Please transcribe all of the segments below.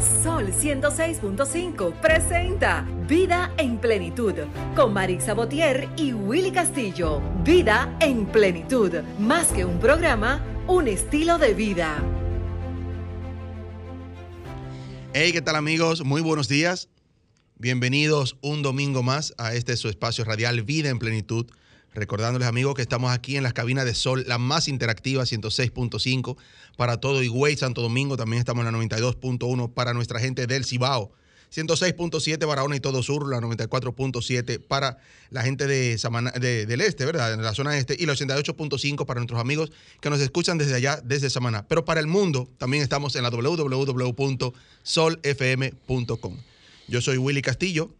Sol 106.5 presenta Vida en Plenitud con Marisa Botier y Willy Castillo. Vida en Plenitud, más que un programa, un estilo de vida. Hey, ¿qué tal amigos? Muy buenos días. Bienvenidos un domingo más a este su espacio radial Vida en Plenitud. Recordándoles amigos que estamos aquí en las cabinas de Sol, la más interactiva 106.5 para todo Higüey, Santo Domingo. También estamos en la 92.1 para nuestra gente del Cibao. 106.7 Barahona y todo sur, la 94.7 para la gente de, del este, ¿verdad? En la zona este, y la 88.5 para nuestros amigos que nos escuchan desde allá, desde Samaná. Pero para el mundo también estamos en la www.solfm.com. Yo soy Willy Castillo,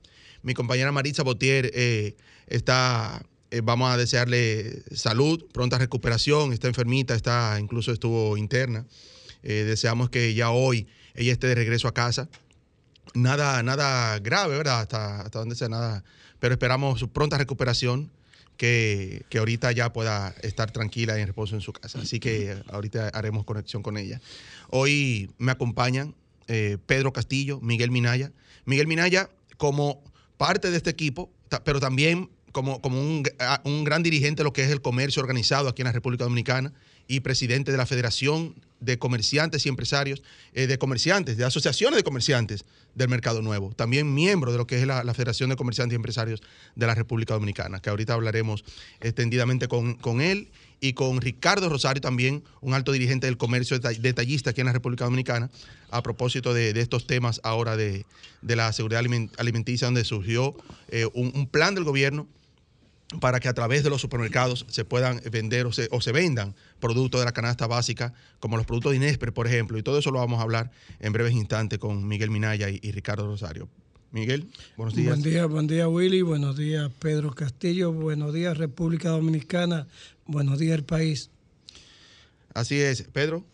mi compañera Maritza Botier eh, está eh, vamos a desearle salud, pronta recuperación. Está enfermita, está, incluso estuvo interna. Eh, deseamos que ya hoy ella esté de regreso a casa. Nada, nada grave, ¿verdad? Hasta, hasta sea nada. Pero esperamos su pronta recuperación, que, que, ahorita ya pueda estar tranquila y en reposo en su casa. Así que ahorita haremos conexión con ella. Hoy me acompañan eh, Pedro Castillo, Miguel Minaya. Miguel Minaya como parte de este equipo, pero también como, como un, un, gran dirigente de lo que es el comercio organizado aquí en la República Dominicana y presidente de la Federación de Comerciantes y Empresarios, eh, de comerciantes, de asociaciones de comerciantes del Mercado Nuevo. También miembro de lo que es la, la, Federación de Comerciantes y Empresarios de la República Dominicana, que ahorita hablaremos extendidamente con, con él y con Ricardo Rosario también, un alto dirigente del comercio detallista aquí en la República Dominicana, a propósito de, de estos temas ahora de, de, la seguridad alimenticia, donde surgió eh, un, un plan del gobierno para que a través de los supermercados se puedan vender o se, o se, vendan productos de la canasta básica, como los productos de Inespre, por ejemplo. Y todo eso lo vamos a hablar en breves instantes con Miguel Minaya y, y Ricardo Rosario. Miguel, buenos días. Buen día, buen día Willy, buenos días Pedro Castillo, buenos días República Dominicana, buenos días el país. Así es, Pedro.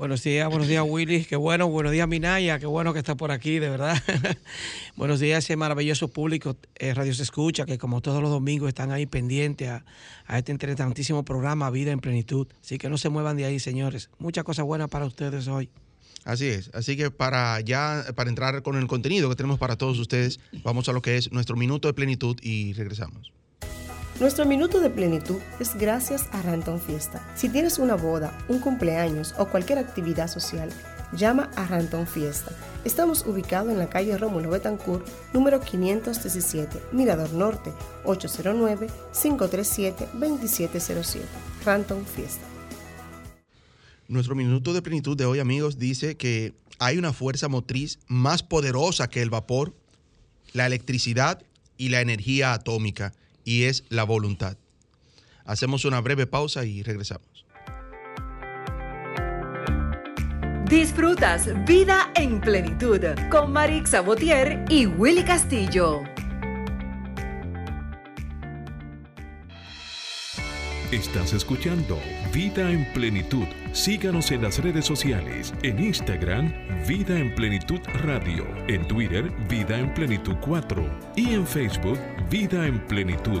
Buenos días, buenos días Willy, qué bueno, buenos días Minaya, qué bueno que está por aquí, de verdad. buenos días ese maravilloso público, eh, Radio Se Escucha, que como todos los domingos están ahí pendientes a, a, este interesantísimo programa Vida en Plenitud. Así que no se muevan de ahí, señores. Muchas cosas buenas para ustedes hoy. Así es, así que para ya, para entrar con el contenido que tenemos para todos ustedes, vamos a lo que es nuestro minuto de plenitud y regresamos. Nuestro minuto de plenitud es gracias a Ranton Fiesta. Si tienes una boda, un cumpleaños o cualquier actividad social, llama a Ranton Fiesta. Estamos ubicados en la calle Rómulo Betancourt, número 517, Mirador Norte, 809-537-2707. Ranton Fiesta. Nuestro minuto de plenitud de hoy, amigos, dice que hay una fuerza motriz más poderosa que el vapor, la electricidad y la energía atómica y es la voluntad. Hacemos una breve pausa y regresamos. Disfrutas Vida en Plenitud con Marix Sabotier y Willy Castillo. Estás escuchando Vida en Plenitud. Síganos en las redes sociales, en Instagram, Vida en Plenitud Radio, en Twitter, Vida en Plenitud 4 y en Facebook, Vida en Plenitud.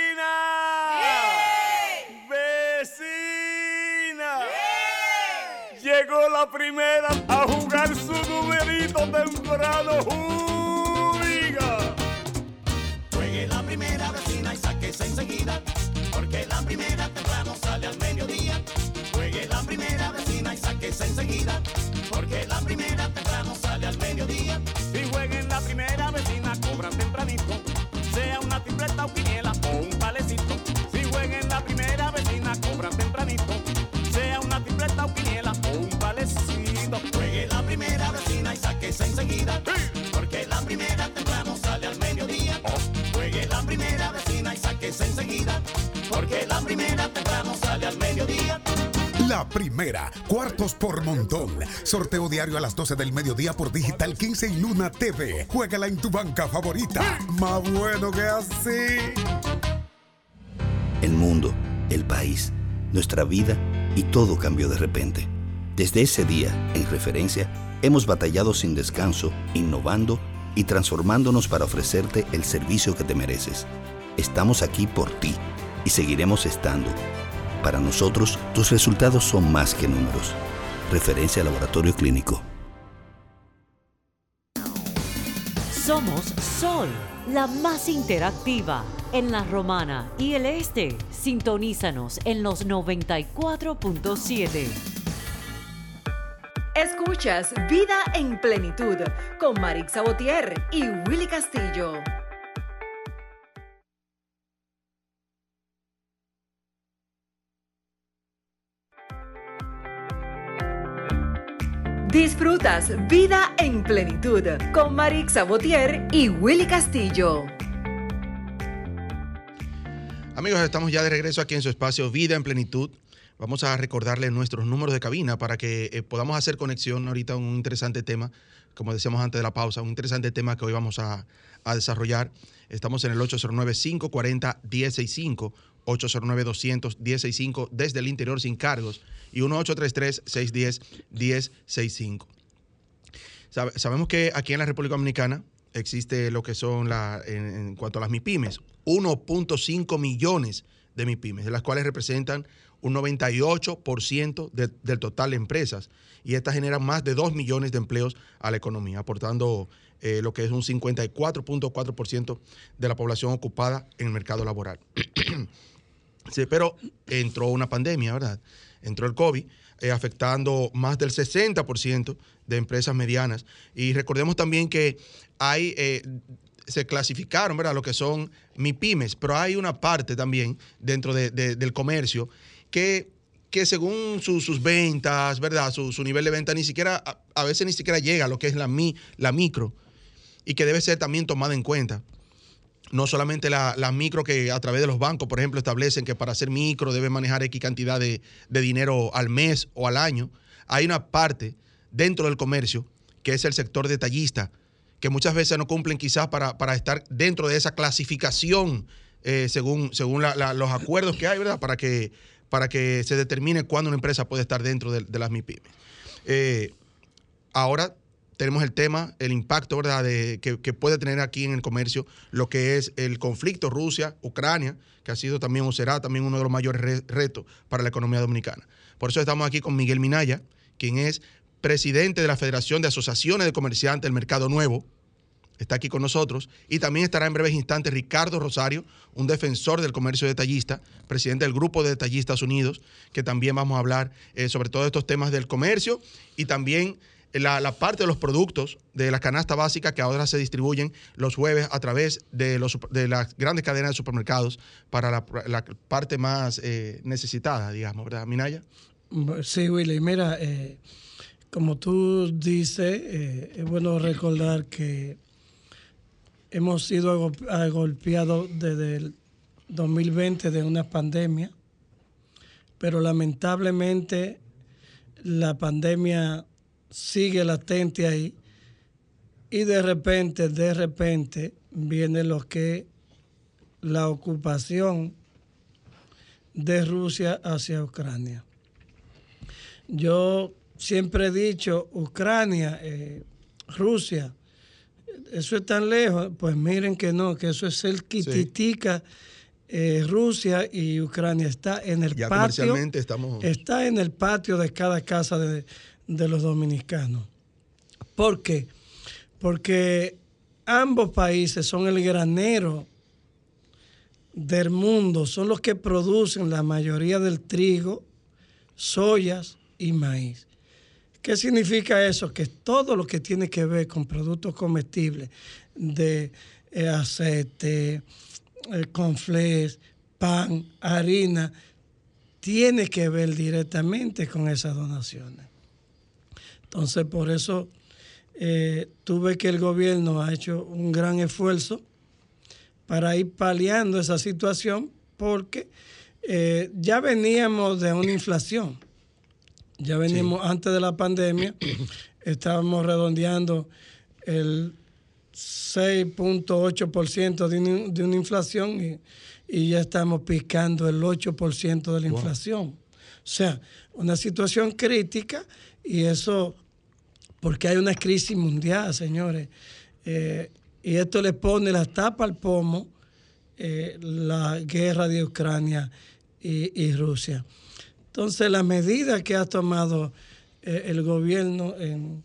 Llegó la primera a jugar su numerito temprano. Juegue la primera vecina y sáquese enseguida, porque la primera temprano sale al mediodía. Juegue la primera vecina y sáquese enseguida, porque la primera temprano sale primera temprano sale al mediodía. La primera, cuartos por montón. Sorteo diario a las 12 del mediodía por Digital 15 y Luna TV. Juégala en tu banca favorita. Más bueno que así. El mundo, el país, nuestra vida y todo cambió de repente. Desde ese día, en referencia, hemos batallado sin descanso, innovando y transformándonos para ofrecerte el servicio que te mereces. Estamos aquí por ti y seguiremos estando. Para nosotros, tus resultados son más que números. Referencia Laboratorio Clínico. Somos Sol, la más interactiva en la Romana y el Este. Sintonízanos en los 94.7. Escuchas Vida en Plenitud con Marix Sabotier y Willy Castillo. Disfrutas Vida en Plenitud con Marix Sabotier y Willy Castillo. Amigos, estamos ya de regreso aquí en su espacio Vida en Plenitud. Vamos a recordarles nuestros números de cabina para que eh, podamos hacer conexión ahorita a un interesante tema, como decíamos antes de la pausa, un interesante tema que hoy vamos a, a desarrollar. Estamos en el 809-540-165, 809-200-165 desde el interior sin cargos y 1833-610-1065. Sabe- sabemos que aquí en la República Dominicana existe lo que son, la, en, en cuanto a las MIPIMES, 1.5 millones de MIPIMES, de las cuales representan un 98% de- del total de empresas. Y estas generan más de 2 millones de empleos a la economía, aportando eh, lo que es un 54.4% de la población ocupada en el mercado laboral. Sí, pero entró una pandemia, ¿verdad? Entró el COVID, eh, afectando más del 60% de empresas medianas. Y recordemos también que hay, eh, se clasificaron, ¿verdad? Lo que son MIPIMES, pero hay una parte también dentro de- de- del comercio que, que según su- sus ventas, ¿verdad? Su, su nivel de venta ni siquiera, a, veces ni siquiera llega a lo que es la, mi, la micro y que debe ser también tomada en cuenta no solamente la- las micro que a través de los bancos, por ejemplo, establecen que para ser micro debe manejar X cantidad de, de dinero al mes o al año. Hay una parte dentro del comercio que es el sector detallista, que muchas veces no cumplen quizás para, para estar dentro de esa clasificación eh, según, según la- la- los acuerdos que hay, ¿verdad? Para que, para que se determine cuándo una empresa puede estar dentro de, las MIPIMES. Eh, ahora tenemos el tema, el impacto ¿verdad? De, que, puede tener aquí en el comercio lo que es el conflicto Rusia-Ucrania, que ha sido también o será también uno de los mayores re- retos para la economía dominicana. Por eso estamos aquí con Miguel Minaya, quien es presidente de la Federación de Asociaciones de Comerciantes del Mercado Nuevo. Está aquí con nosotros. Y también estará en breves instantes Ricardo Rosario, un defensor del comercio detallista, presidente del Grupo de Detallistas Unidos, que también vamos a hablar eh, sobre todos estos temas del comercio y también la, la parte de los productos de la canasta básica que ahora se distribuyen los jueves a través de, los, de las grandes cadenas de supermercados para la, parte más eh, necesitada, digamos, ¿verdad, Minaya? Sí, Willy, mira, eh, como tú dices, eh, es bueno recordar que hemos sido agolpeados desde el 2020 de una pandemia, pero lamentablemente la pandemia sigue latente ahí y de repente, de repente viene lo que la ocupación de Rusia hacia Ucrania. Yo siempre he dicho, Ucrania, eh, Rusia, eso es tan lejos, pues miren que no, que eso es el quititica. eh, Rusia y Ucrania está en el Ya patio. estamos... Está en el patio de cada casa de, de los dominicanos. ¿Por qué? Porque ambos países son el granero del mundo, son los que producen la mayoría del trigo, soyas y maíz. ¿Qué significa eso? Que todo lo que tiene que ver con productos comestibles, de eh, aceite, eh, conflés, pan, harina, tiene que ver directamente con esas donaciones. Entonces, por eso eh, tuve que el gobierno ha hecho un gran esfuerzo para ir paliando esa situación, porque eh, ya veníamos de una inflación. Ya veníamos antes de la pandemia, estábamos redondeando el 6.8% de, de una inflación y, y ya estamos picando el 8% de la Wow. inflación. O sea, una situación crítica y eso porque hay una crisis mundial, señores. Eh, y esto le pone la tapa al pomo eh, la guerra de Ucrania y, y Rusia. Entonces, la medida que ha tomado eh, el gobierno en,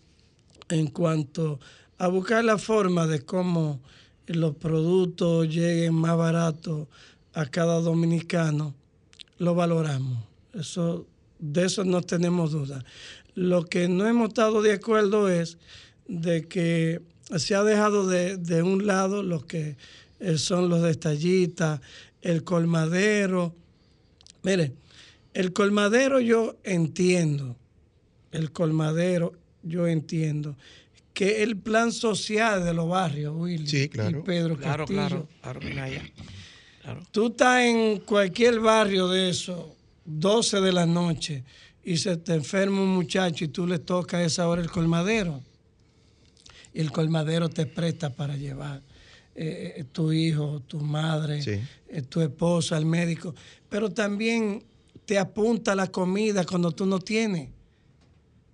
en cuanto a buscar la forma de cómo los productos lleguen más baratos a cada dominicano, lo valoramos. Eso, de eso no tenemos duda. Lo que no hemos estado de acuerdo es de que se ha dejado de, de un lado lo que eh, son los detallistas, el colmadero. Mire, el colmadero yo entiendo, el colmadero yo entiendo que el plan social de los barrios, Willy Sí, claro. y Pedro Claro, Castillo, claro, claro. Tú estás en cualquier barrio de eso, 12 de la noche, y se te enferma un muchacho y tú le tocas a esa hora el colmadero. Y el colmadero te presta para llevar eh, eh, tu hijo, tu madre, Sí. eh, tu esposa al médico. Pero también te apunta la comida cuando tú no tienes.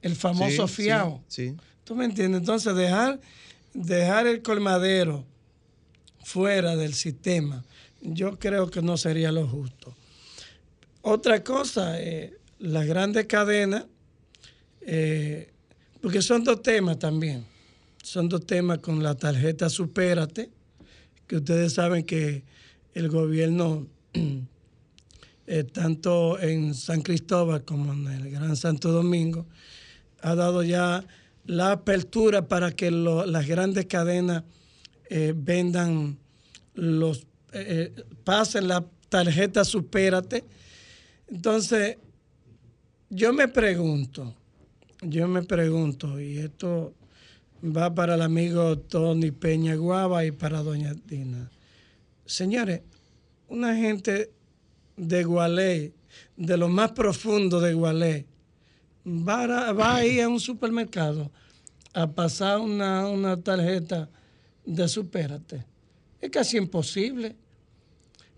El famoso Sí, sí, fiao. Sí, ¿Tú me entiendes? Entonces, dejar, dejar el colmadero fuera del sistema, yo creo que no sería lo justo. Otra cosa, eh, las grandes cadenas, eh, porque son dos temas también. Son dos temas con la tarjeta Supérate, que ustedes saben que el gobierno, eh, tanto en San Cristóbal como en el Gran Santo Domingo, ha dado ya la apertura para que las grandes cadenas eh, vendan los, eh, eh, pasen la tarjeta Supérate. Entonces, yo me pregunto, yo me pregunto, y esto va para el amigo Tony Peña Guava y para doña Dina. Señores, una gente de Gualey, de lo más profundo de Gualey, va a, a ir a un supermercado a pasar una, una tarjeta de supérate. Es casi imposible.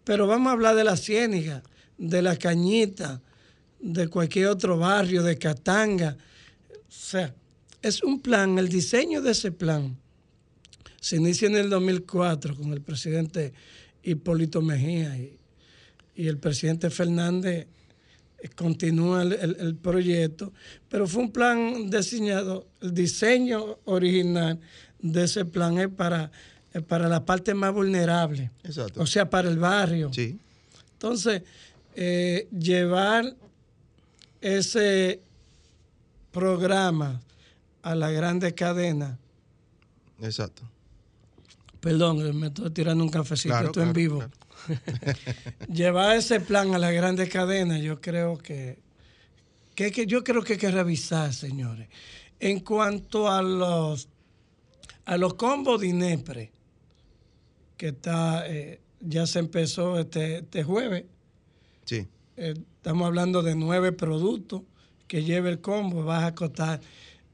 Pero vamos a hablar de la Ciéniga, de la Cañita, de cualquier otro barrio, de Catanga. O sea, es un plan, el diseño de ese plan se inicia en el 2004 con el presidente Hipólito Mejía y, y el presidente Fernández eh, continúa el, el- el proyecto, pero fue un plan diseñado, el diseño original de ese plan es para, es para la parte más vulnerable, exacto. o sea, para el barrio. Sí. Entonces, eh, llevar ese programa a la grande cadena, Exacto. perdón, me estoy tirando un cafecito, Claro, estoy en claro, vivo. Llevar ese plan a la grande cadena, yo creo que, que, que yo creo que hay que revisar, señores. En cuanto a los a los combos de INEPRE, que está, eh, ya se empezó este, este jueves, Sí. eh, estamos hablando de nueve productos que lleve el combo, vas a costar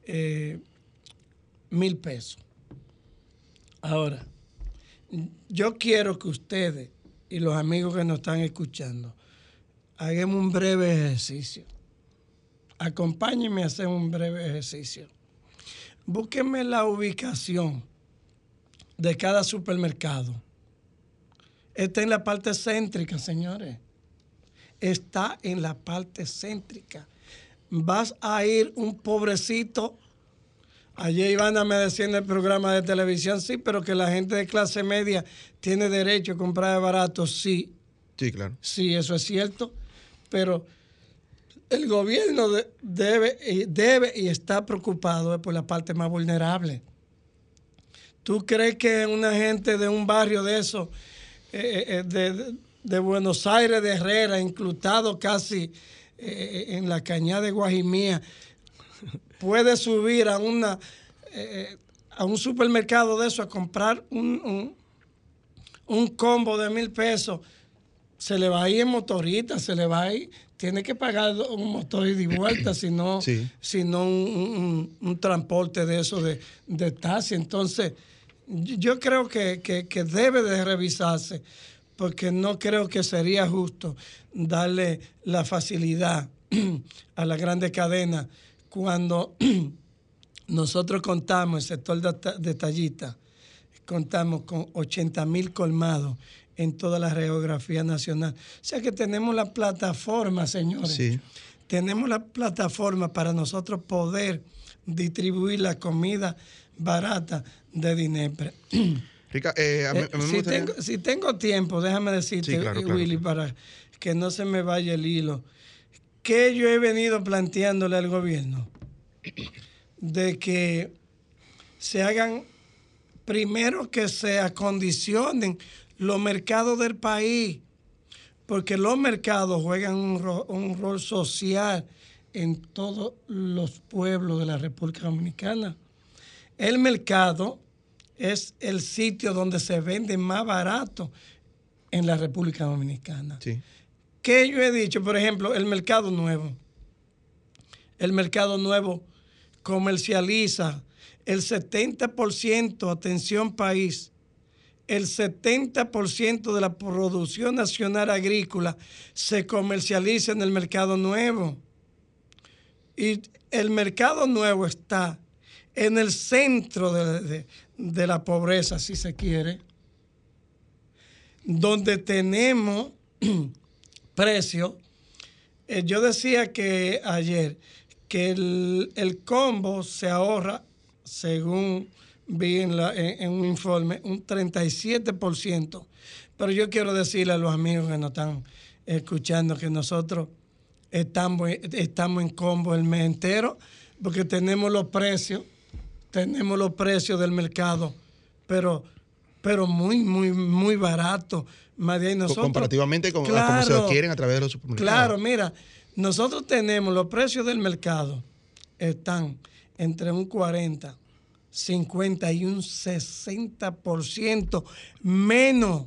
eh, mil pesos. Ahora, yo quiero que ustedes y los amigos que nos están escuchando hagamos un breve ejercicio. Acompáñenme a hacer un breve ejercicio. Búsquenme la ubicación de cada supermercado. Está en la parte céntrica, señores está en la parte céntrica. Vas a ir un pobrecito. Ayer Ivana me decía en el programa de televisión, sí, pero que la gente de clase media tiene derecho a comprar barato, sí, Sí, claro. sí, eso es cierto, pero el gobierno de- debe, y debe y está preocupado eh, por la parte más vulnerable. ¿Tú crees que una gente de un barrio de eso, eh, eh, de, de- de Buenos Aires, de Herrera, inclutado casi eh, en la cañada de Guajimía, puede subir a una eh, a un supermercado de eso a comprar un, un, un combo de mil pesos se le va a ir en motorita, se le va a ir, tiene que pagar un motor y de vuelta, si no, si no un, un- transporte de eso de, de taxi. Entonces, yo creo que, que- que debe de revisarse, porque no creo que sería justo darle la facilidad a la grande cadena cuando nosotros contamos, el sector deta- detallista, contamos con 80 mil colmados en toda la geografía nacional. O sea que tenemos la plataforma, señores. Sí. Tenemos la plataforma para nosotros poder distribuir la comida barata de Dinepre. Rica, eh, a mí- Eh, a mí me si, gustaría- tengo, si tengo tiempo, déjame decirte, Sí, claro, eh, claro, Willy, para que no se me vaya el hilo, que yo he venido planteándole al gobierno de que se hagan, primero que se acondicionen los mercados del país, porque los mercados juegan un, un rol social en todos los pueblos de la República Dominicana. El mercado es el sitio donde se vende más barato en la República Dominicana. Sí. ¿Qué yo he dicho? Por ejemplo, el mercado nuevo. El mercado nuevo comercializa el 70%, atención país, el 70% de la producción nacional agrícola se comercializa en el mercado nuevo. Y el mercado nuevo está en el centro de, de- de la pobreza, si se quiere, donde tenemos precios. Eh, yo decía que ayer que el, el combo se ahorra, según vi en, la- en- en un informe, un 37%. Pero yo quiero decirle a los amigos que nos están escuchando que nosotros estamos, estamos en combo el mes entero porque tenemos los precios, tenemos los precios del mercado, pero, pero muy, muy, muy barato. Más de ahí Co- nosotros, comparativamente con a cómo se Claro. adquieren a través de los supermercados. Claro, mira, nosotros tenemos los precios del mercado están entre un 40, 50 y un 60% menos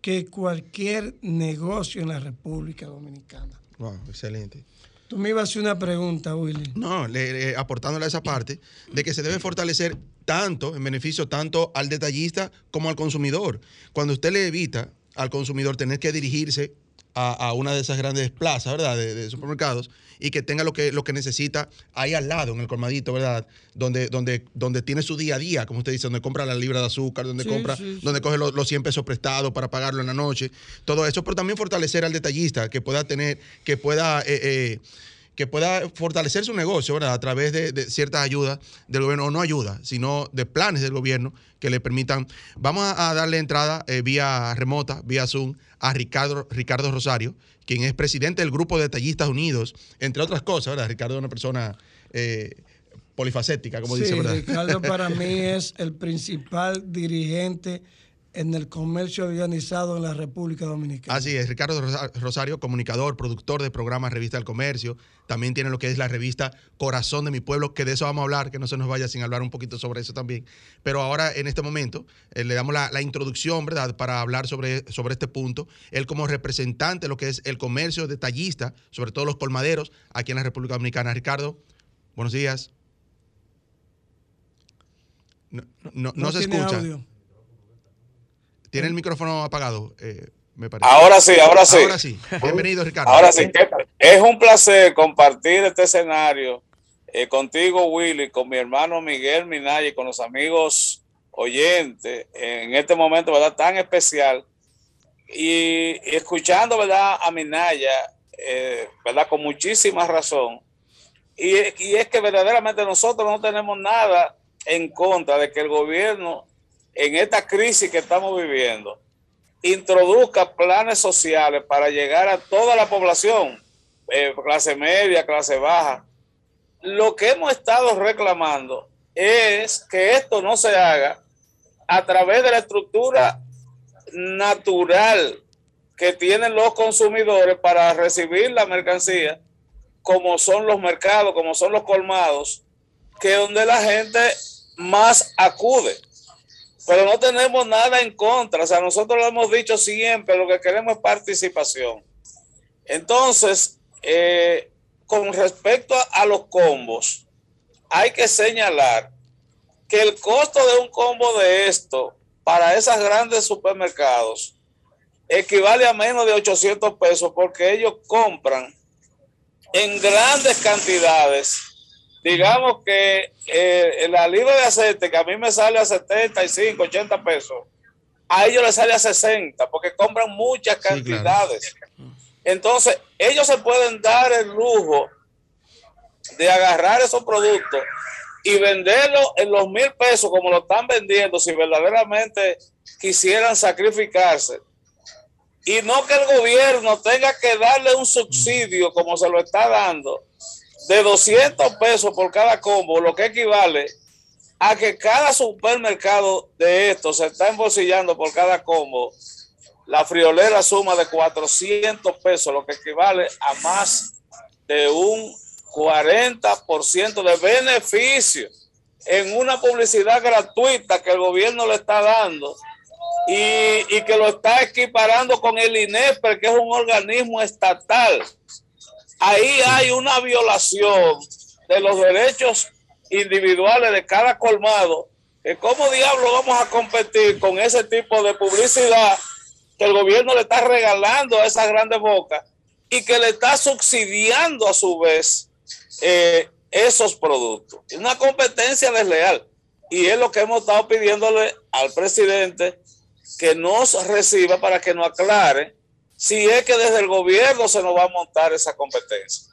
que cualquier negocio en la República Dominicana. Wow, excelente. Tú me ibas a hacer una pregunta, Willy. No, le- le- aportándole a esa parte de que se debe fortalecer tanto, en beneficio tanto al detallista como al consumidor. Cuando usted le evita al consumidor tener que dirigirse a, a una de esas grandes plazas, ¿verdad? De, de supermercados y que tenga lo que, lo que necesita ahí al lado, en el colmadito, ¿verdad? Donde, donde, donde tiene su día a día, como usted dice, donde compra la libra de azúcar, donde Sí, compra, sí, sí. donde coge los, los 100 pesos prestados para pagarlo en la noche, todo eso, pero también fortalecer al detallista, que pueda tener, que pueda... eh, eh, que pueda fortalecer su negocio, ¿verdad? A través de, de ciertas ayudas del gobierno, o no ayudas, sino de planes del gobierno que le permitan. Vamos a, a darle entrada eh, vía remota, vía Zoom, a Ricardo, Ricardo Rosario, quien es presidente del Grupo de Detallistas Unidos, entre otras cosas, ¿verdad? Ricardo es una persona eh, polifacética, como sí, dice, ¿verdad? Ricardo para mí es el principal dirigente en el comercio organizado en la República Dominicana. Así es, Ricardo Rosa- Rosario, comunicador, productor de programas Revista del Comercio, también tiene lo que es la revista Corazón de mi Pueblo, que de eso vamos a hablar, que no se nos vaya sin hablar un poquito sobre eso también. Pero ahora, en este momento, eh, le damos la, la introducción, ¿verdad?, para hablar sobre, sobre este punto. Él como representante de lo que es el comercio detallista, sobre todo los colmaderos, aquí en la República Dominicana. Ricardo, buenos días. No, no- no se tiene escucha. audio. Tiene el micrófono apagado, eh, me parece. Ahora sí, ahora sí. Ahora sí. Bienvenido, Ricardo. Ahora sí, es un placer compartir este escenario eh, contigo, Willy, con mi hermano Miguel Minaya y con los amigos oyentes en este momento, ¿verdad? Tan especial. Y, y escuchando, ¿verdad? A Minaya, eh, ¿verdad? Con muchísima razón. Y, y es que verdaderamente nosotros no tenemos nada en contra de que el gobierno, en esta crisis que estamos viviendo, introduzca planes sociales para llegar a toda la población, eh, clase media, clase baja. Lo que hemos estado reclamando es que esto no se haga a través de la estructura natural que tienen los consumidores para recibir la mercancía, como son los mercados, como son los colmados, que es donde la gente más acude. Pero no tenemos nada en contra. O sea, nosotros lo hemos dicho siempre, lo que queremos es participación. Entonces, eh, con respecto a, los combos, hay que señalar que el costo de un combo de esto para esos grandes supermercados equivale a menos de 800 pesos porque ellos compran en grandes cantidades. Digamos que eh, la libra de aceite que a mí me sale a 75, 80 pesos, a ellos les sale a 60 porque compran muchas cantidades. Entonces, ellos se pueden dar el lujo de agarrar esos productos y venderlos en los mil pesos como lo están vendiendo si verdaderamente quisieran sacrificarse y no que el gobierno tenga que darle un subsidio como se lo está dando de 200 pesos por cada combo, lo que equivale a que cada supermercado de estos se está embolsillando por cada combo la friolera suma de 400 pesos, lo que equivale a más de un 40% de beneficio en una publicidad gratuita que el gobierno le está dando y, y, que lo está equiparando con el INEPRE, que es un organismo estatal. Ahí hay una violación de los derechos individuales de cada colmado. Que ¿Cómo diablo vamos a competir con ese tipo de publicidad que el gobierno le está regalando a esas grandes bocas y que le está subsidiando a su vez eh, esos productos? Una competencia desleal. Y es lo que hemos estado pidiéndole al presidente que nos reciba para que nos aclare si es que desde el gobierno se nos va a montar esa competencia.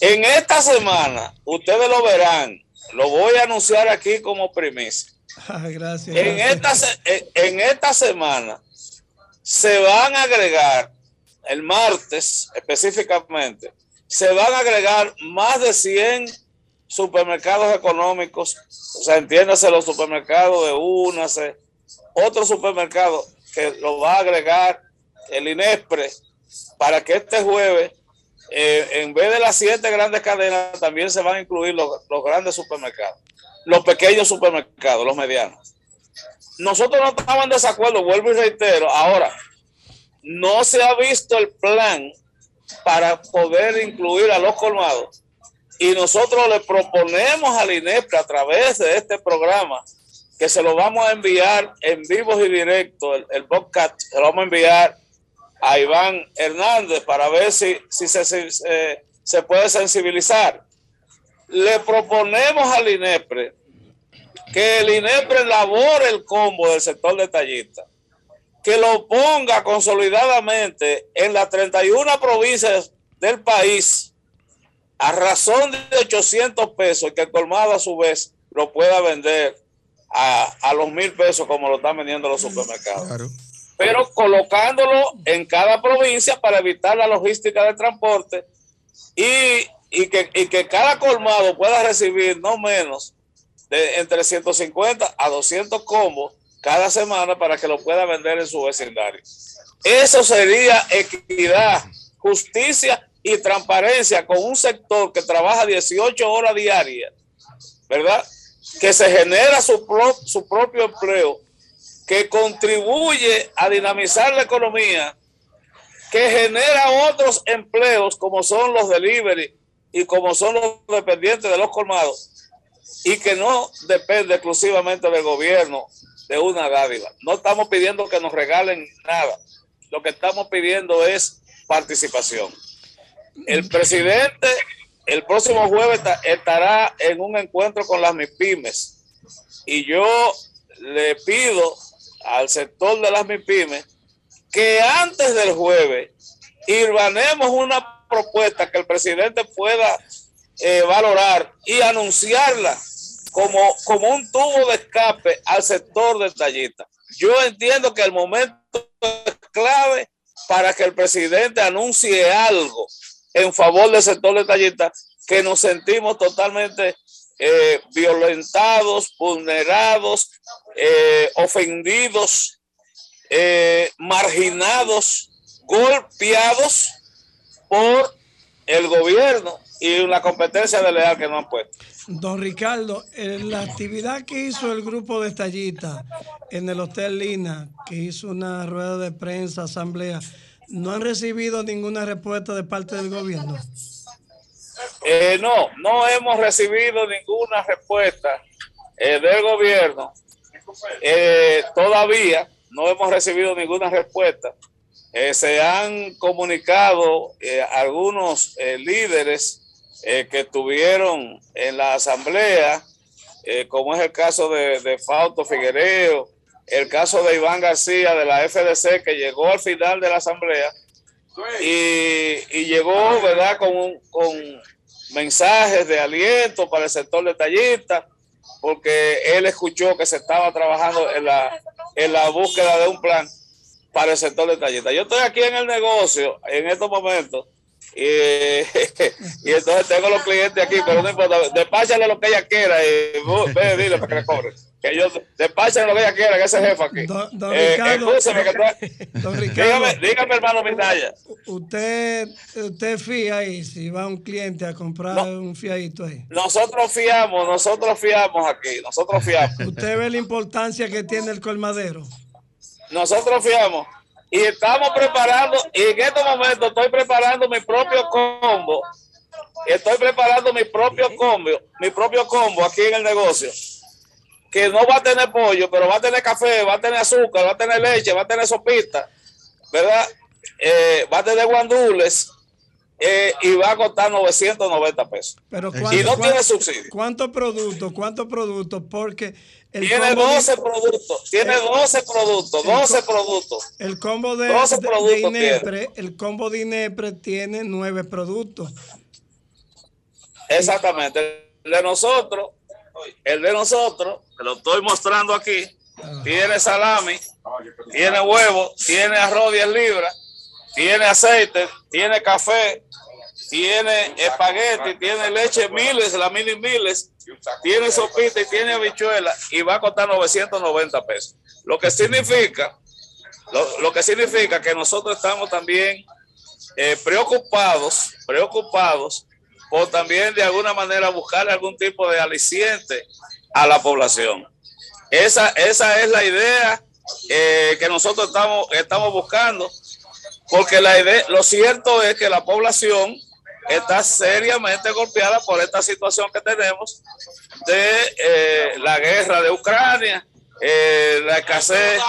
En esta semana, ustedes lo verán, lo voy a anunciar aquí como primicia. Ah, gracias. En, gracias. Esta, en esta semana se van a agregar, el martes específicamente, se van a agregar más de 100 supermercados económicos, o sea, entiéndase los supermercados de UNACE, otro supermercado que lo va a agregar el INESPRE para que este jueves, eh, en vez de las siete grandes cadenas, también se van a incluir los, los grandes supermercados, los pequeños supermercados, los medianos. Nosotros no estamos en desacuerdo, vuelvo y reitero. Ahora, no se ha visto el plan para poder incluir a los colmados y nosotros le proponemos al INEPRE a través de este programa que se lo vamos a enviar en vivos y directo, el, el podcast se lo vamos a enviar a Iván Hernández para ver si, si se, se, se puede sensibilizar. Le proponemos al INEPRE que el INEPRE elabore el combo del sector detallista, que lo ponga consolidadamente en las 31 provincias del país a razón de 800 pesos y que el colmado a su vez lo pueda vender a, a los mil pesos como lo están vendiendo los supermercados. Claro. Pero colocándolo en cada provincia para evitar la logística de transporte y, y, que, y que cada colmado pueda recibir no menos de entre 150 a 200 combos cada semana para que lo pueda vender en su vecindario. Eso sería equidad, justicia y transparencia con un sector que trabaja 18 horas diarias, ¿verdad? Que se genera su, pro, su propio empleo, que contribuye a dinamizar la economía, que genera otros empleos como son los delivery y como son los dependientes de los colmados y que no depende exclusivamente del gobierno de una dádiva. No estamos pidiendo que nos regalen nada. Lo que estamos pidiendo es participación. El presidente el próximo jueves estará en un encuentro con las MIPIMES y yo le pido al sector de las MIPIMES que antes del jueves irbanemos una propuesta que el presidente pueda eh, valorar y anunciarla como, como un tubo de escape al sector detallista. Yo entiendo que el momento es clave para que el presidente anuncie algo en favor del sector detallista que nos sentimos totalmente eh, violentados, vulnerados, eh, ofendidos, eh, marginados, golpeados por el gobierno y una competencia de leal que no han puesto. Don Ricardo, en la actividad que hizo el grupo de estallistas en el Hotel Lina, que hizo una rueda de prensa, asamblea, ¿no han recibido ninguna respuesta de parte del gobierno? Eh, no, no hemos recibido ninguna respuesta eh, del gobierno. Eh, todavía no hemos recibido ninguna respuesta. Eh, se han comunicado eh, algunos eh, líderes que estuvieron en la asamblea, como es el caso de, de Fausto Figuereo, el caso de Iván García de la FDC, que llegó al final de la asamblea y, y llegó, ¿verdad?, con, un- con mensajes de aliento para el sector detallista, porque él escuchó que se estaba trabajando en la, en la búsqueda de un plan para el sector detallista. Yo estoy aquí en el negocio en estos momentos y, y entonces tengo los clientes aquí, pero no importa, despáchale lo que ella quiera y bu- ve, dile para que le cobre. Que yo, despáchale lo que ella quiera, que ese jefe aquí. Don, don Eh, Ricardo, escúcheme que estoy- don Ricardo, dígame, dígame, hermano Mindaya. usted, usted fía ahí si va un cliente a comprar un fiadito ahí. Nosotros fiamos, nosotros fiamos aquí, nosotros fiamos. Usted ve la importancia que tiene el colmadero. nosotros fiamos y estamos preparando, y en este momento estoy preparando mi propio combo. Estoy preparando mi propio combo, mi propio combo aquí en el negocio. Que no va a tener pollo, pero va a tener café, va a tener azúcar, va a tener leche, va a tener sopita, ¿verdad? Eh, va a tener guandules eh, y va a costar 990 pesos. Pero Y ¿cuánto- no tiene subsidio. ¿Cuántos productos? ¿Cuántos productos? Porque el Tiene combo de- 12 productos, tiene 12 productos, el 12 co- productos. El combo de, 12 de- de productos Inepre, el combo de Inepre tiene nueve productos. Exactamente. El de nosotros, el de nosotros, que lo estoy mostrando aquí, tiene salami, tiene huevo, tiene arroz 10 libras, tiene aceite, tiene café, tiene espagueti, tiene leche miles, la mini miles, tiene sopita y tiene habichuela y va a costar 990 pesos. Lo que significa, lo, lo que significa que nosotros estamos también eh, preocupados, preocupados por también de alguna manera buscar algún tipo de aliciente a la población. Esa, esa es la idea eh, que nosotros estamos, estamos buscando, porque la idea, lo cierto es que la población está seriamente golpeada por esta situación que tenemos de eh, la guerra de Ucrania, eh, la escasez,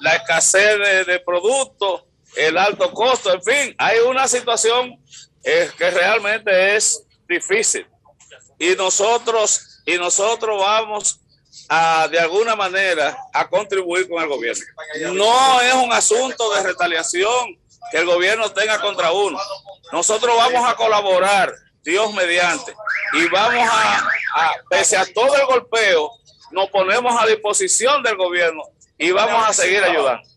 la escasez de productos, el alto costo, en fin, hay una situación eh, que realmente es difícil. Y nosotros, y nosotros vamos a, de alguna manera, a contribuir con el gobierno. No es un asunto de retaliación que el gobierno tenga contra uno. Nosotros vamos a colaborar, Dios mediante, y vamos a, a pese a todo el golpeo, nos ponemos a disposición del gobierno y vamos a seguir ayudando.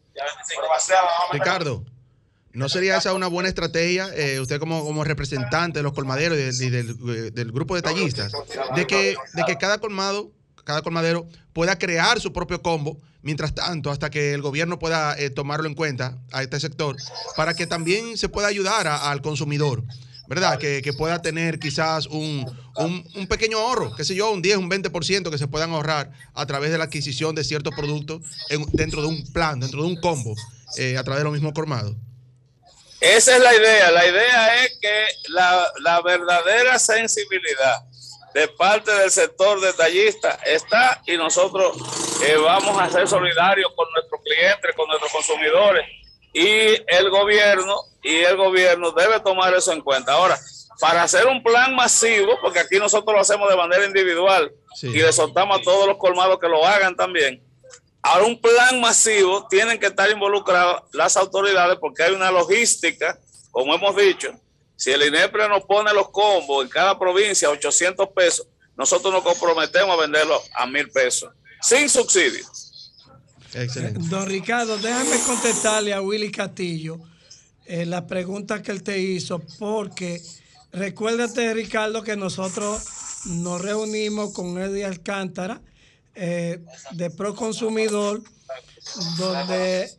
Ricardo, ¿no sería esa una buena estrategia, eh, usted como, representante de los colmaderos y eh, del grupo de tallistas, de que, cada colmado, cada colmadero pueda crear su propio combo, mientras tanto, hasta que el gobierno pueda eh, tomarlo en cuenta a este sector, para que también se pueda ayudar al consumidor? ¿Verdad? Que, pueda tener quizás un, pequeño ahorro, qué sé yo, un 10, un 20% que se puedan ahorrar a través de la adquisición de ciertos productos en- dentro de un plan, dentro de un combo, a través de los mismos colmados. Esa es la idea. La idea es que la, la verdadera sensibilidad de parte del sector detallista está y nosotros eh, vamos a ser solidarios con nuestros clientes, con nuestros consumidores y el gobierno y el gobierno debe tomar eso en cuenta. Ahora, para hacer un plan masivo, porque aquí nosotros lo hacemos de manera individual y le soltamos a todos los colmados que lo hagan también. Ahora, un plan masivo tienen que estar involucradas las autoridades porque hay una logística, como hemos dicho. Si el INEPRE nos pone los combos en cada provincia a 800 pesos, nosotros nos comprometemos a venderlo a mil pesos, sin subsidio. Excelente. Don Ricardo, déjame contestarle a Willy Castillo eh, la pregunta que él te hizo, porque recuérdate, Ricardo, que nosotros nos reunimos con Eddie Alcántara eh, de Proconsumidor, donde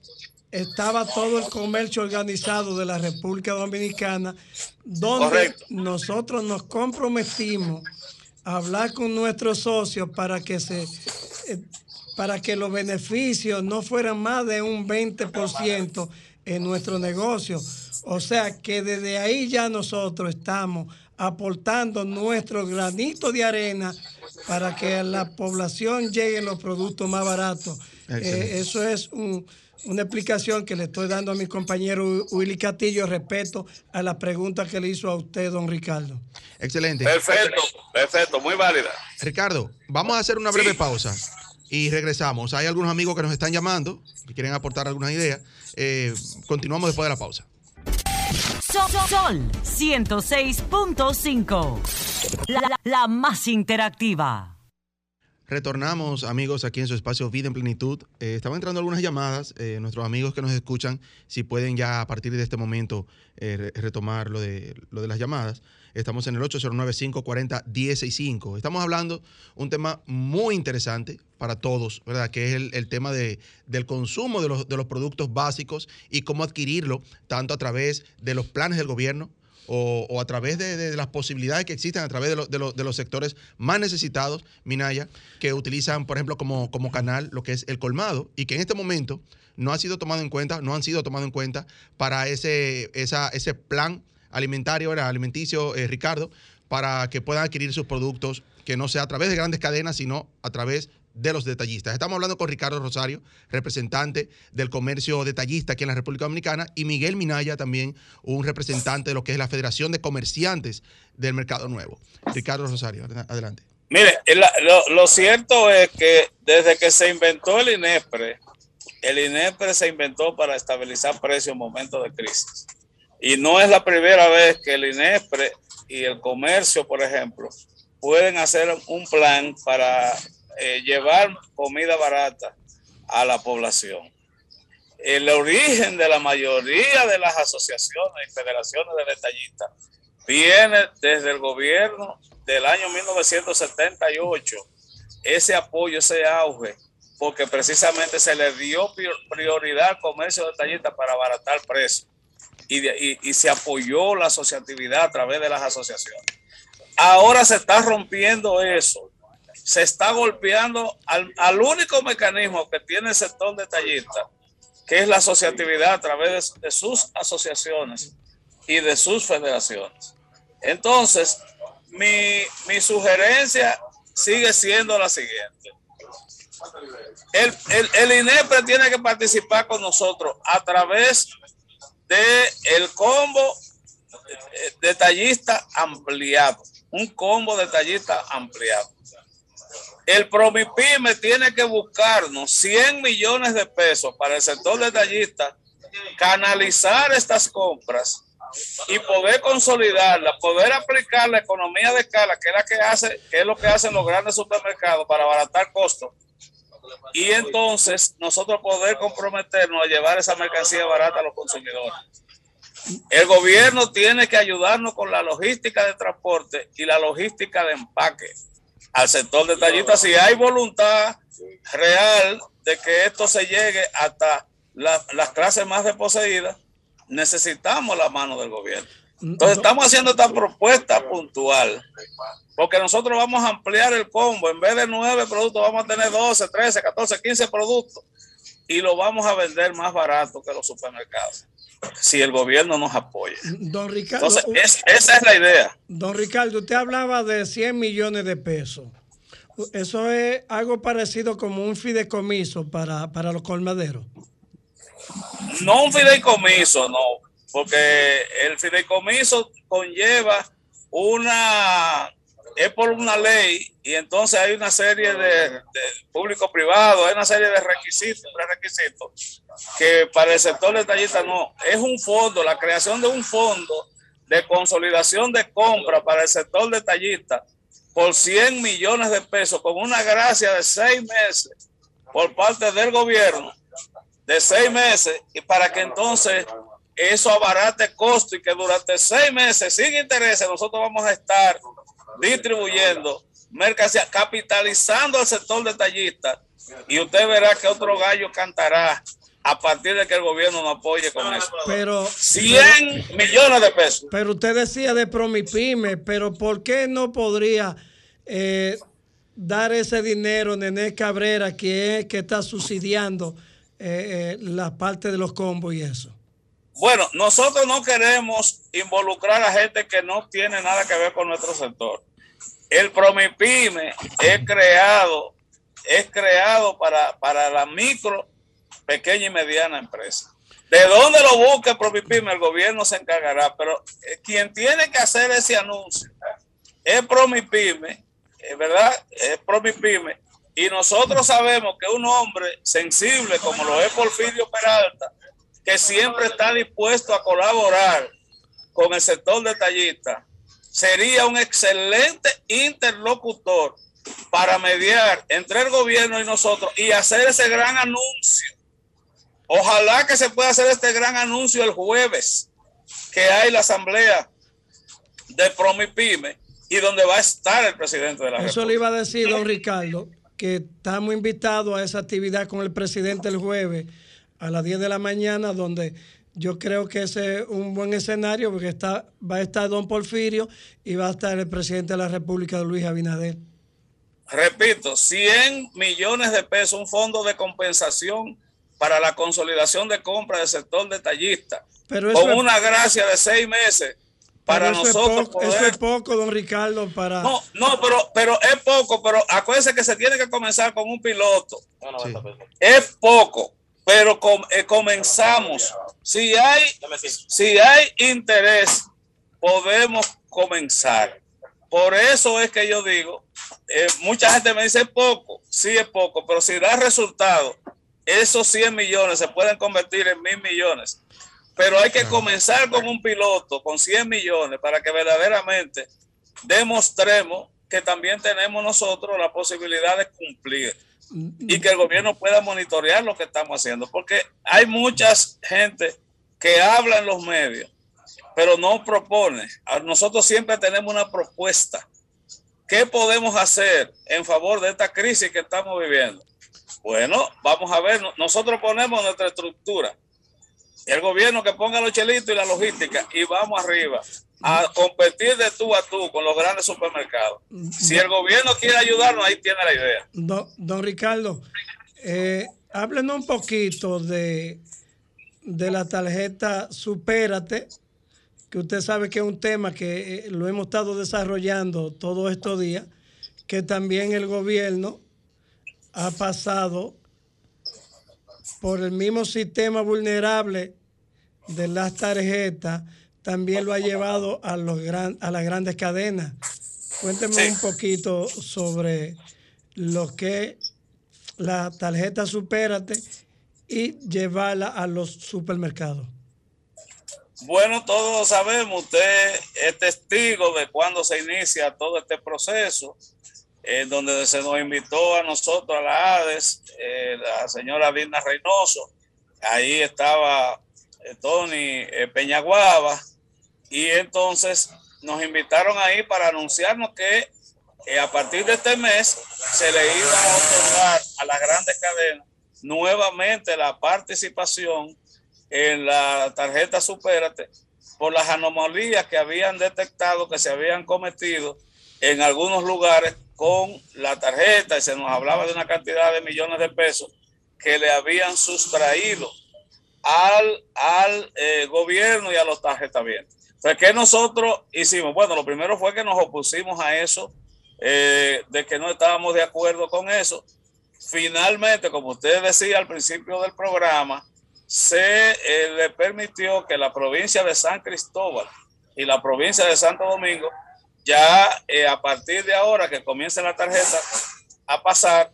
estaba todo el comercio organizado de la República Dominicana, donde Correcto. nosotros nos comprometimos a hablar con nuestros socios para que se eh, para que los beneficios no fueran más de un 20% en nuestro negocio. O sea que desde ahí ya nosotros estamos aportando nuestro granito de arena para que a la población lleguen los productos más baratos. Eh, eso es un- una explicación que le estoy dando a mi compañero Willy Castillo respecto a la pregunta que le hizo a usted, don Ricardo. Excelente. Perfecto, perfecto, muy válida. Ricardo, vamos a hacer una breve pausa y regresamos. Hay algunos amigos que nos están llamando, que quieren aportar algunas ideas. Eh, continuamos después de la pausa. Sol, Sol 106.5. La, más interactiva. Retornamos, amigos, aquí en su espacio Vida en Plenitud. Eh, estaban entrando algunas llamadas. eh, nuestros amigos que nos escuchan, si pueden ya a partir de este momento eh, re- retomar lo de, lo de las llamadas. Estamos en el 809-540-165. Estamos hablando un tema muy interesante para todos, ¿verdad? Que es el, el tema de, del consumo de los, de los productos básicos y cómo adquirirlo, tanto a través de los planes del gobierno, o, a través de, las posibilidades que existen a través de, lo- de lo- de los sectores más necesitados, Minaya, que utilizan, por ejemplo, como, canal lo que es el colmado y que en este momento no ha sido tomado en cuenta, no han sido tomados en cuenta para ese, ese plan alimentario, ¿verdad? alimenticio, eh, Ricardo, para que puedan adquirir sus productos, que no sea a través de grandes cadenas, sino a través de los detallistas. Estamos hablando con Ricardo Rosario, representante del comercio detallista aquí en la República Dominicana, y Miguel Minaya, también un representante de lo que es la Federación de Comerciantes del Mercado Nuevo. Ricardo Rosario, adelante. Mire, lo cierto es que desde que se inventó el INEPRE, el INEPRE se inventó para estabilizar precios en momentos de crisis. Y no es la primera vez que el INEPRE y el comercio, por ejemplo, pueden hacer un plan para eh, llevar comida barata a la población. El origen de la mayoría de las asociaciones y federaciones de detallistas viene desde el gobierno del año 1978, ese apoyo, ese auge, porque precisamente se le dio prior- prioridad al comercio detallista para abaratar precios y, y- y se apoyó la asociatividad a través de las asociaciones. Ahora se está rompiendo eso, se está golpeando al, al único mecanismo que tiene el sector detallista, que es la asociatividad a través de- de sus asociaciones y de sus federaciones. Entonces, mi, mi sugerencia sigue siendo la siguiente. El, el, el INEPRE tiene que participar con nosotros a través de el combo eh, detallista ampliado, un combo detallista ampliado. El Promipyme tiene que buscarnos 100 millones de pesos para el sector detallista, canalizar estas compras y poder consolidarla, poder aplicar la economía de escala, que es la que hace, que es lo que hacen los grandes supermercados para abaratar costos. Y entonces nosotros poder comprometernos a llevar esa mercancía barata a los consumidores. El gobierno tiene que ayudarnos con la logística de transporte y la logística de empaque al sector detallista. Si hay voluntad real de que esto se llegue hasta la- las clases más desposeídas, necesitamos la mano del gobierno. Entonces estamos haciendo esta propuesta puntual, porque nosotros vamos a ampliar el combo. En vez de nueve productos, vamos a tener 12, 13, 14, 15 productos y lo vamos a vender más barato que los supermercados, si el gobierno nos apoya. Don Ricardo, Entonces, es- esa es la idea. don Ricardo, usted hablaba de 100 millones de pesos. Eso es algo parecido como un fideicomiso para, para los colmaderos. No un fideicomiso, no, porque el fideicomiso conlleva una, es por una ley y entonces hay una serie de, público-privado, hay una serie de requisitos, requisitos que para el sector detallista no, es un fondo, la creación de un fondo de consolidación de compra para el sector detallista por 100 millones de pesos con una gracia de seis meses por parte del gobierno de seis meses y para que entonces eso abarate costo y que durante seis meses sin intereses nosotros vamos a estar distribuyendo mercancía, capitalizando al sector detallista y usted verá que otro gallo cantará a partir de que el gobierno nos apoye con eso. Pero 100 millones de pesos. Pero usted decía de Promipyme, pero ¿por qué no podría eh, dar ese dinero Nené Cabrera, que es que está subsidiando eh, eh, la parte de los combos y eso? Bueno, nosotros no queremos involucrar a gente que no tiene nada que ver con nuestro sector. El Promipyme es creado, es creado para, para la micro, pequeña y mediana empresa. De dónde lo busque el Promipyme, el gobierno se encargará, pero eh, quien tiene que hacer ese anuncio es Promipyme, es verdad, es Promipyme, y nosotros sabemos que un hombre sensible como lo es Porfirio Peralta, que siempre está dispuesto a colaborar con el sector detallista, sería un excelente interlocutor para mediar entre el gobierno y nosotros y hacer ese gran anuncio. Ojalá que se pueda hacer este gran anuncio el jueves, que hay la asamblea de Promipyme y donde va a estar el presidente de la Eso le iba a decir, don Ricardo, que estamos invitados a esa actividad con el presidente el jueves a las 10 de la mañana, donde yo creo que ese es un buen escenario porque está, va a estar don Porfirio y va a estar el presidente de la República, Luis Abinader. Repito, 100 millones de pesos, un fondo de compensación para la consolidación de compra del sector detallista, Pero con es- una gracia de seis meses para Pero eso es nosotros poco- poder... Eso es poco, don Ricardo, para... No, no, pero, pero es poco, pero acuérdense que se tiene que comenzar con un piloto. Es poco, pero com- eh, comenzamos. Si hay, si hay interés, podemos comenzar. Por eso es que yo digo, eh, mucha gente me dice "Es poco, sí es poco, pero si da resultado, esos 100 millones se pueden convertir en mil millones. Pero hay que comenzar con un piloto, con 100 millones, para que verdaderamente demostremos que también tenemos nosotros la posibilidad de cumplir y que el gobierno pueda monitorear lo que estamos haciendo. Porque hay muchas gente que habla en los medios, pero no propone. Nosotros siempre tenemos una propuesta. ¿Qué podemos hacer en favor de esta crisis que estamos viviendo? Bueno, vamos a ver, no- nosotros ponemos nuestra estructura. El gobierno que ponga los chelitos y la logística y vamos arriba a competir de tú a tú con los grandes supermercados. Si el gobierno quiere ayudarnos, ahí tiene la idea. Don, don Ricardo, eh, háblenos un poquito de, de la tarjeta Supérate, que usted sabe que es un tema que eh, lo hemos estado desarrollando todos estos días, que también el gobierno ha pasado por el mismo sistema vulnerable de las tarjetas, también lo ha llevado a, los gran, a las grandes cadenas. Cuénteme un poquito sobre lo que la tarjeta Supérate y llevarla a los supermercados. Bueno, todos sabemos, usted es testigo de cuando se inicia todo este proceso, en donde se nos invitó a nosotros, a la ADES, eh, la señora Dina Reynoso, ahí estaba eh, Tony eh, Peñaguaba, y entonces nos invitaron ahí para anunciarnos que eh, a partir de este mes se le iba a otorgar a las grandes cadenas nuevamente la participación en la tarjeta Supérate por las anomalías que habían detectado que se habían cometido en algunos lugares con la tarjeta y se nos hablaba de una cantidad de millones de pesos que le habían sustraído al, al eh, gobierno y a los tarjetavientes. Entonces, ¿qué nosotros hicimos? Bueno, lo primero fue que nos opusimos a eso, eh, de que no estábamos de acuerdo con eso. Finalmente, como usted decía al principio del programa, se eh, le permitió que la provincia de San Cristóbal y la provincia de Santo Domingo, ya eh, a partir de ahora que comience la tarjeta a pasar,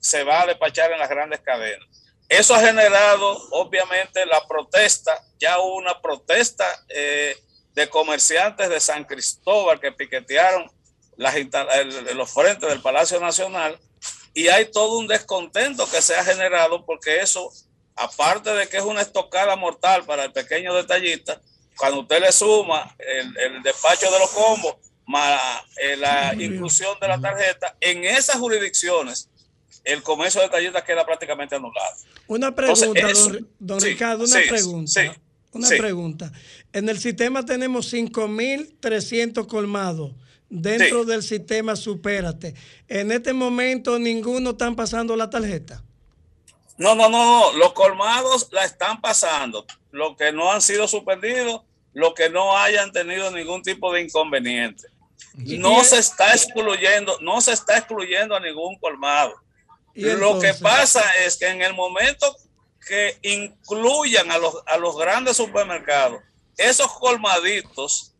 se va a despachar en las grandes cadenas. Eso ha generado, obviamente, la protesta, ya hubo una protesta eh, de comerciantes de San Cristóbal que piquetearon el- los frentes del Palacio Nacional y hay todo un descontento que se ha generado porque eso, aparte de que es una estocada mortal para el pequeño detallista, cuando usted le suma el despacho de los combos más eh, la inclusión de la tarjeta, en esas jurisdicciones el comercio detallista queda prácticamente anulado. Una pregunta, Entonces, eso- don, don sí, Ricardo, una sí, pregunta. sí, una pregunta. En el sistema tenemos 5.300 colmados dentro del sistema Supérate. En este momento ninguno están pasando la tarjeta. No, no, no, no. Los colmados la están pasando. Los que no han sido suspendidos, los que no hayan tenido ningún tipo de inconveniente. No se está excluyendo, no se está excluyendo a ningún colmado. Y Lo que pasa es que en el momento que incluyan a los, a los grandes supermercados, esos colmaditos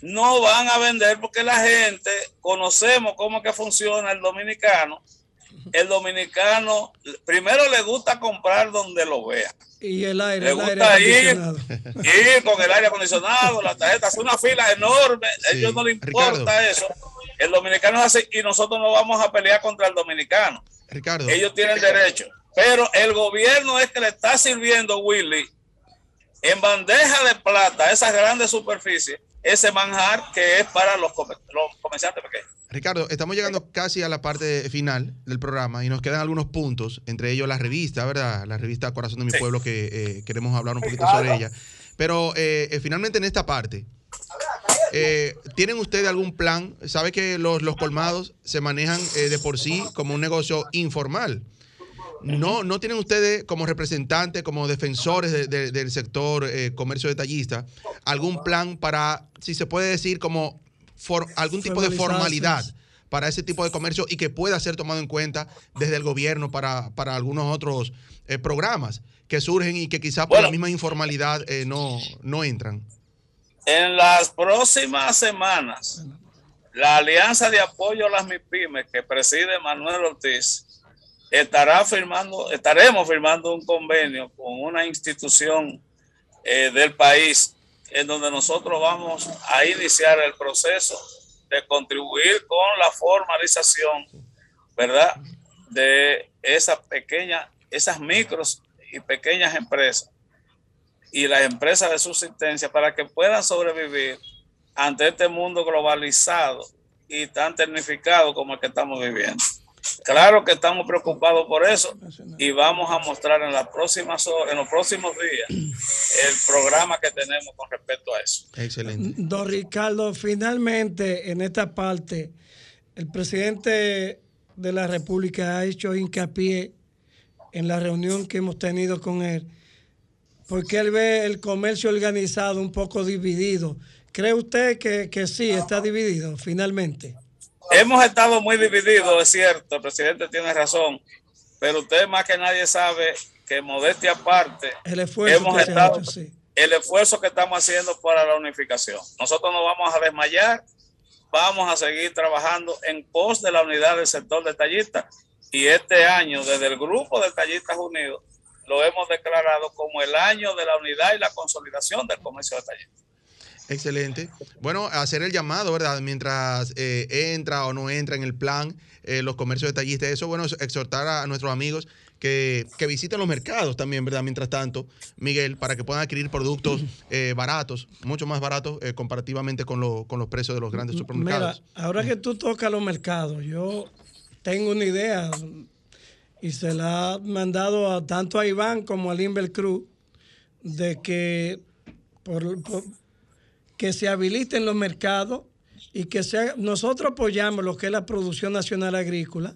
no van a vender porque la gente conocemos cómo que funciona el dominicano. El dominicano primero le gusta comprar donde lo vea. Y el aire, Le el aire gusta ir, acondicionado. ir con el aire acondicionado, la tarjeta, hace una fila enorme, a Sí. ellos no les importa Ricardo. eso. El dominicano es así y nosotros no vamos a pelear contra el dominicano. Ricardo. Ellos tienen derecho. Pero el gobierno es que le está sirviendo, Willy, en bandeja de plata, a esas grandes superficies, ese manjar que es para los, comer- los comerciantes pequeños. Ricardo, estamos llegando casi a la parte final del programa y nos quedan algunos puntos, entre ellos la revista, ¿verdad? La revista Corazón de mi Sí. Pueblo, que eh, queremos hablar un poquito sobre ella. Pero eh, eh, finalmente en esta parte, eh, ¿tienen ustedes algún plan? ¿Sabe que los, los colmados se manejan eh, de por sí como un negocio informal? No, no tienen ustedes como representantes, como defensores de- de- del sector eh, comercio detallista, algún plan para, si se puede decir, como for- algún tipo de formalidad para ese tipo de comercio y que pueda ser tomado en cuenta desde el gobierno para, para algunos otros eh, programas que surgen y que quizás por Bueno. la misma informalidad eh, no, no entran. En las próximas semanas, la Alianza de Apoyo a las MIPIMES que preside Manuel Ortiz estará firmando, estaremos firmando un convenio con una institución eh, del país en donde nosotros vamos a iniciar el proceso de contribuir con la formalización, ¿verdad? De esas pequeñas, esas micros y pequeñas empresas y las empresas de subsistencia para que puedan sobrevivir ante este mundo globalizado y tan tecnificado como el que estamos viviendo. Claro que estamos preocupados por eso y vamos a mostrar en las próximas horas, en los próximos días el programa que tenemos con respecto a eso. Excelente. Don Ricardo, finalmente en esta parte, el presidente de la República ha hecho hincapié en la reunión que hemos tenido con él, porque él ve el comercio organizado un poco dividido. ¿Cree usted que, que sí está dividido finalmente? Hemos estado muy divididos, es cierto, el presidente tiene razón, pero usted más que nadie sabe que modestia aparte, El esfuerzo hemos que estado, hecho, sí. el esfuerzo que estamos haciendo para la unificación. Nosotros no vamos a desmayar, vamos a seguir trabajando en pos de la unidad del sector detallista y este año desde el grupo de Detallistas Unidos lo hemos declarado como el año de la unidad y la consolidación del comercio detallista. Excelente. Bueno, hacer el llamado, ¿verdad? Mientras eh, entra o no entra en el plan eh, los comercios detallistas, eso, bueno, es exhortar a, nuestros amigos que, que visiten los mercados también, ¿verdad? Mientras tanto, Miguel, para que puedan adquirir productos eh, baratos, mucho más baratos eh, comparativamente con, lo- con los precios de los grandes Mira, supermercados. ahora que tú tocas los mercados, yo tengo una idea y se la ha mandado a, tanto a Iván como a Limber Cruz de que por, por- que se habiliten los mercados y que sea, nosotros apoyamos lo que es la producción nacional agrícola,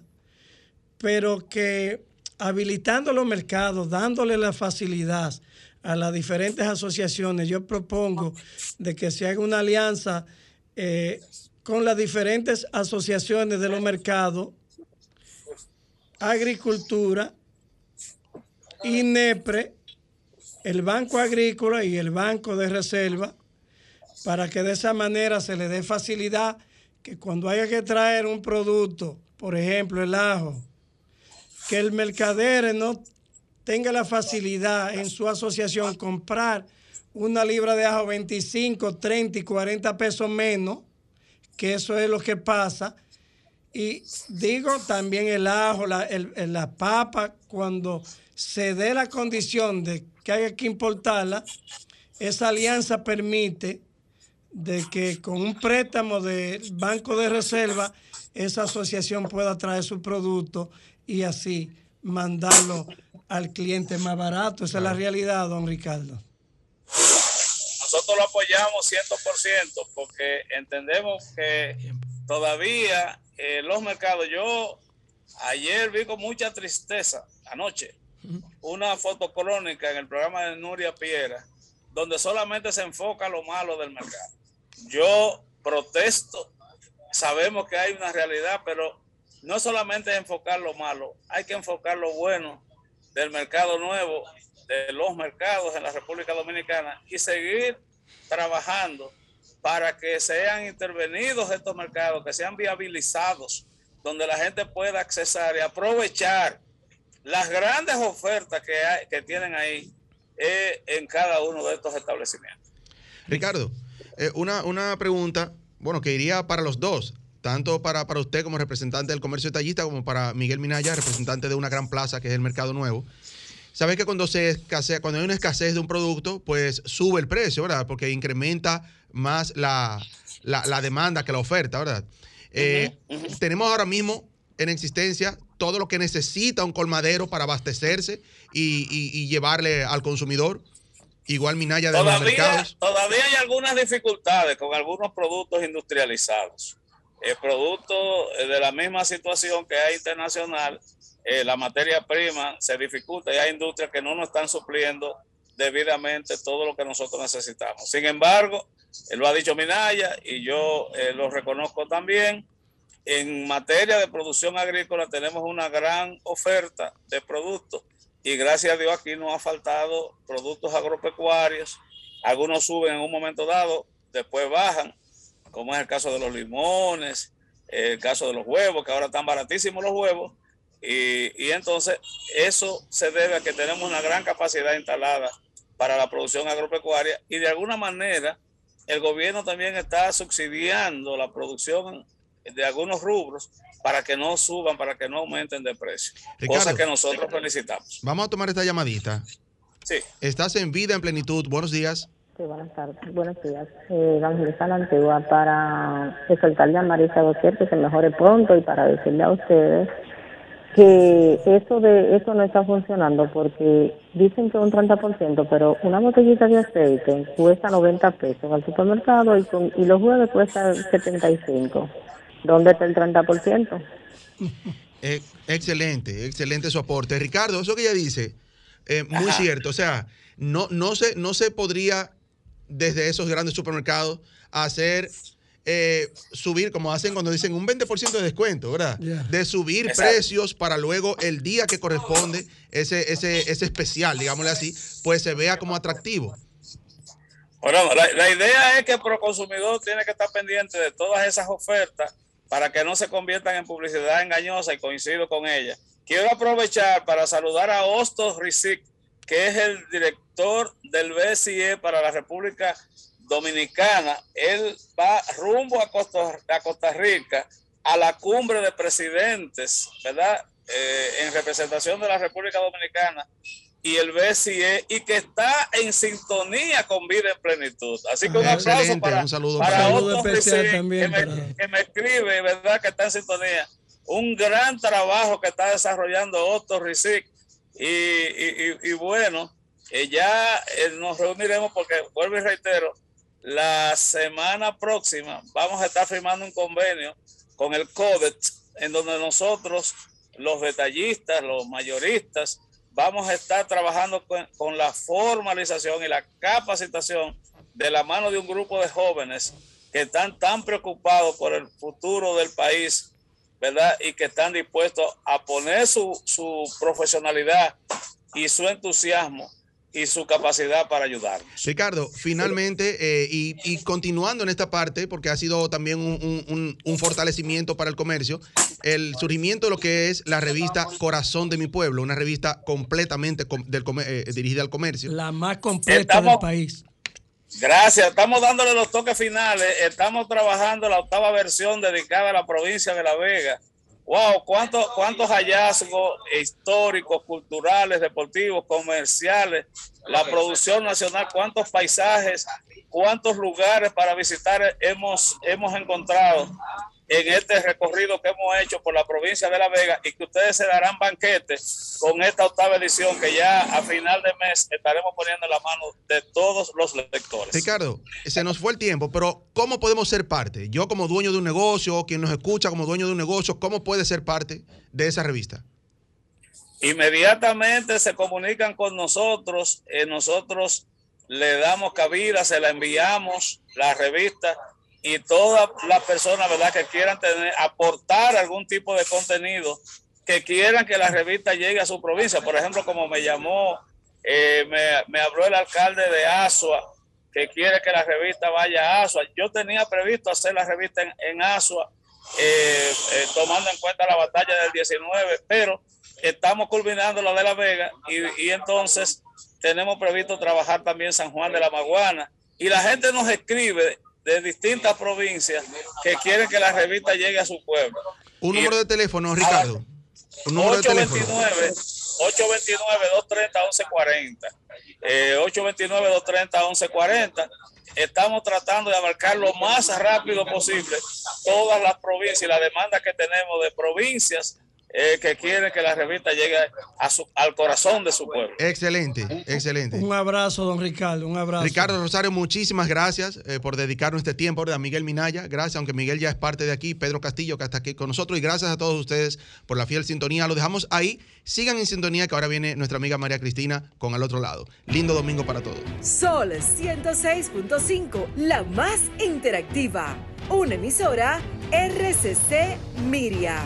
pero que habilitando los mercados, dándole la facilidad a las diferentes asociaciones, yo propongo de que se haga una alianza eh, con las diferentes asociaciones de los mercados, agricultura, INEPRE, el Banco Agrícola y el Banco de Reserva, para que de esa manera se le dé facilidad que cuando haya que traer un producto, por ejemplo el ajo, que el mercader no tenga la facilidad en su asociación comprar una libra de ajo 25, 30 y 40 pesos menos, que eso es lo que pasa. Y digo también el ajo, la, el- la papa, cuando se dé la condición de que haya que importarla, esa alianza permite de que con un préstamo del Banco de Reserva esa asociación pueda traer su producto y así mandarlo al cliente más barato. Esa es la realidad, don Ricardo. Nosotros lo apoyamos 100% porque entendemos que todavía eh, los mercados, yo ayer vi con mucha tristeza, anoche, una foto crónica en el programa de Nuria Piera, donde solamente se enfoca lo malo del mercado. Yo protesto, sabemos que hay una realidad, pero no solamente enfocar lo malo, hay que enfocar lo bueno del mercado nuevo, de los mercados en la República Dominicana y seguir trabajando para que sean intervenidos estos mercados, que sean viabilizados, donde la gente pueda accesar y aprovechar las grandes ofertas que, tienen ahí eh, en cada uno de estos establecimientos. Ricardo, eh, una, una pregunta, bueno, que iría para los dos, tanto para, para usted como representante del comercio detallista, como para Miguel Minaya, representante de una gran plaza que es el Mercado Nuevo. Sabes que cuando se escasea, cuando hay una escasez de un producto, pues sube el precio, ¿verdad? Porque incrementa más la, la- la demanda que la oferta, ¿verdad? Eh, Tenemos ahora mismo en existencia todo lo que necesita un colmadero para abastecerse y, y- y llevarle al consumidor. Igual Minaya de los mercados. todavía hay algunas dificultades con algunos productos industrializados. El producto eh, de la misma situación que hay internacional, eh, la materia prima se dificulta y hay industrias que no nos están supliendo debidamente todo lo que nosotros necesitamos. Sin embargo, eh, lo ha dicho Minaya y yo eh, lo reconozco también. En materia de producción agrícola tenemos una gran oferta de productos y gracias a Dios aquí no ha faltado productos agropecuarios. Algunos suben en un momento dado, después bajan, como es el caso de los limones, el caso de los huevos, que ahora están baratísimos los huevos. Y, y entonces eso se debe a que tenemos una gran capacidad instalada para la producción agropecuaria y de alguna manera el gobierno también está subsidiando la producción de algunos rubros para que no suban, para que no aumenten de precio. Ricardo. Cosa que nosotros felicitamos. Vamos a tomar esta llamadita. Sí. Estás en vida en plenitud. Buenos días. Sí, buenas tardes. Buenos días. Eh, Evangelista La Antigua para exaltarle a Marisa Doquier que se mejore pronto y para decirle a ustedes que eso de eso no está funcionando porque dicen que un 30%, pero una botellita de aceite cuesta 90 pesos al supermercado y, con, y los jueves cuesta 75. ¿Dónde está el 30%? Eh, excelente, excelente su aporte. Ricardo, eso que ella dice, eh, muy cierto. O sea, no, no, se, no se podría desde esos grandes supermercados hacer eh, subir, como hacen cuando dicen un 20% de descuento, ¿verdad? De subir Exacto. precios para luego el día que corresponde ese, ese, ese especial, digámosle así, pues se vea como atractivo. Bueno, la, la idea es que el proconsumidor tiene que estar pendiente de todas esas ofertas para que no se conviertan en publicidad engañosa y coincido con ella. Quiero aprovechar para saludar a Hostos Rizik, que es el director del BCE para la República Dominicana. Él va rumbo a Costa, a Costa Rica a la cumbre de presidentes, ¿verdad? Eh, en representación de la República Dominicana y el BCE y que está en sintonía con Vida en Plenitud. Así que un Ah, aplauso para, un saludo para para Otto especial Rizik, también que, me, para- que me escribe, ¿verdad? Que está en sintonía. Un gran trabajo que está desarrollando Otto Rizik. Y, y, y- y bueno, eh, ya eh, nos reuniremos porque, vuelvo y reitero, la semana próxima vamos a estar firmando un convenio con el CODEX, en donde nosotros, los detallistas, los mayoristas, vamos a estar trabajando con, la formalización y la capacitación de la mano de un grupo de jóvenes que están tan preocupados por el futuro del país, ¿verdad? Y que están dispuestos a poner su, su profesionalidad y su entusiasmo y su capacidad para ayudarnos. Ricardo, finalmente, eh, y, y continuando en esta parte, porque ha sido también un, un- un- un fortalecimiento para el comercio, el surgimiento de lo que es la revista Corazón de mi Pueblo, una revista completamente com- del comer- eh, dirigida al comercio. La más completa Estamos- del país. Gracias, estamos dándole los toques finales. Estamos trabajando la octava versión dedicada a la provincia de La Vega. Wow, cuántos cuántos hallazgos históricos, culturales, deportivos, comerciales, la producción nacional, cuántos paisajes, cuántos lugares para visitar hemos, hemos encontrado en este recorrido que hemos hecho por la provincia de La Vega y que ustedes se darán banquete con esta octava edición que ya a final de mes estaremos poniendo en la mano de todos los lectores. Ricardo, se nos fue el tiempo, pero ¿cómo podemos ser parte? Yo como dueño de un negocio, quien nos escucha como dueño de un negocio, ¿cómo puede ser parte de esa revista? Inmediatamente se comunican con nosotros, eh, nosotros le damos cabida, se la enviamos, la revista, y todas las personas, ¿verdad?, que quieran tener, aportar algún tipo de contenido, que quieran que la revista llegue a su provincia. Por ejemplo, como me llamó, eh, me, me habló el alcalde de Asua, que quiere que la revista vaya a Asua. Yo tenía previsto hacer la revista en, en Asua, eh, eh, tomando en cuenta la batalla del 19, pero estamos culminando la de La Vega y, y entonces tenemos previsto trabajar también San Juan de la Maguana. Y la gente nos escribe de distintas provincias que quieren que la revista llegue a su pueblo. Un número de teléfono, Ricardo. Un número de teléfono. 829-230-1140. Eh, 829-230-1140. Estamos tratando de abarcar lo más rápido posible todas las provincias y la demanda que tenemos de provincias eh, que quieren que la revista llegue a su, al corazón de su pueblo. Excelente, excelente. Un abrazo, don Ricardo, un abrazo. Ricardo Rosario, muchísimas gracias eh, por dedicarnos este tiempo. A Miguel Minaya, gracias, aunque Miguel ya es parte de aquí, Pedro Castillo, que está aquí con nosotros, y gracias a todos ustedes por la fiel sintonía. Lo dejamos ahí. Sigan en sintonía, que ahora viene nuestra amiga María Cristina con al otro lado. Lindo domingo para todos. Sol 106.5, la más interactiva. Una emisora RCC Miria.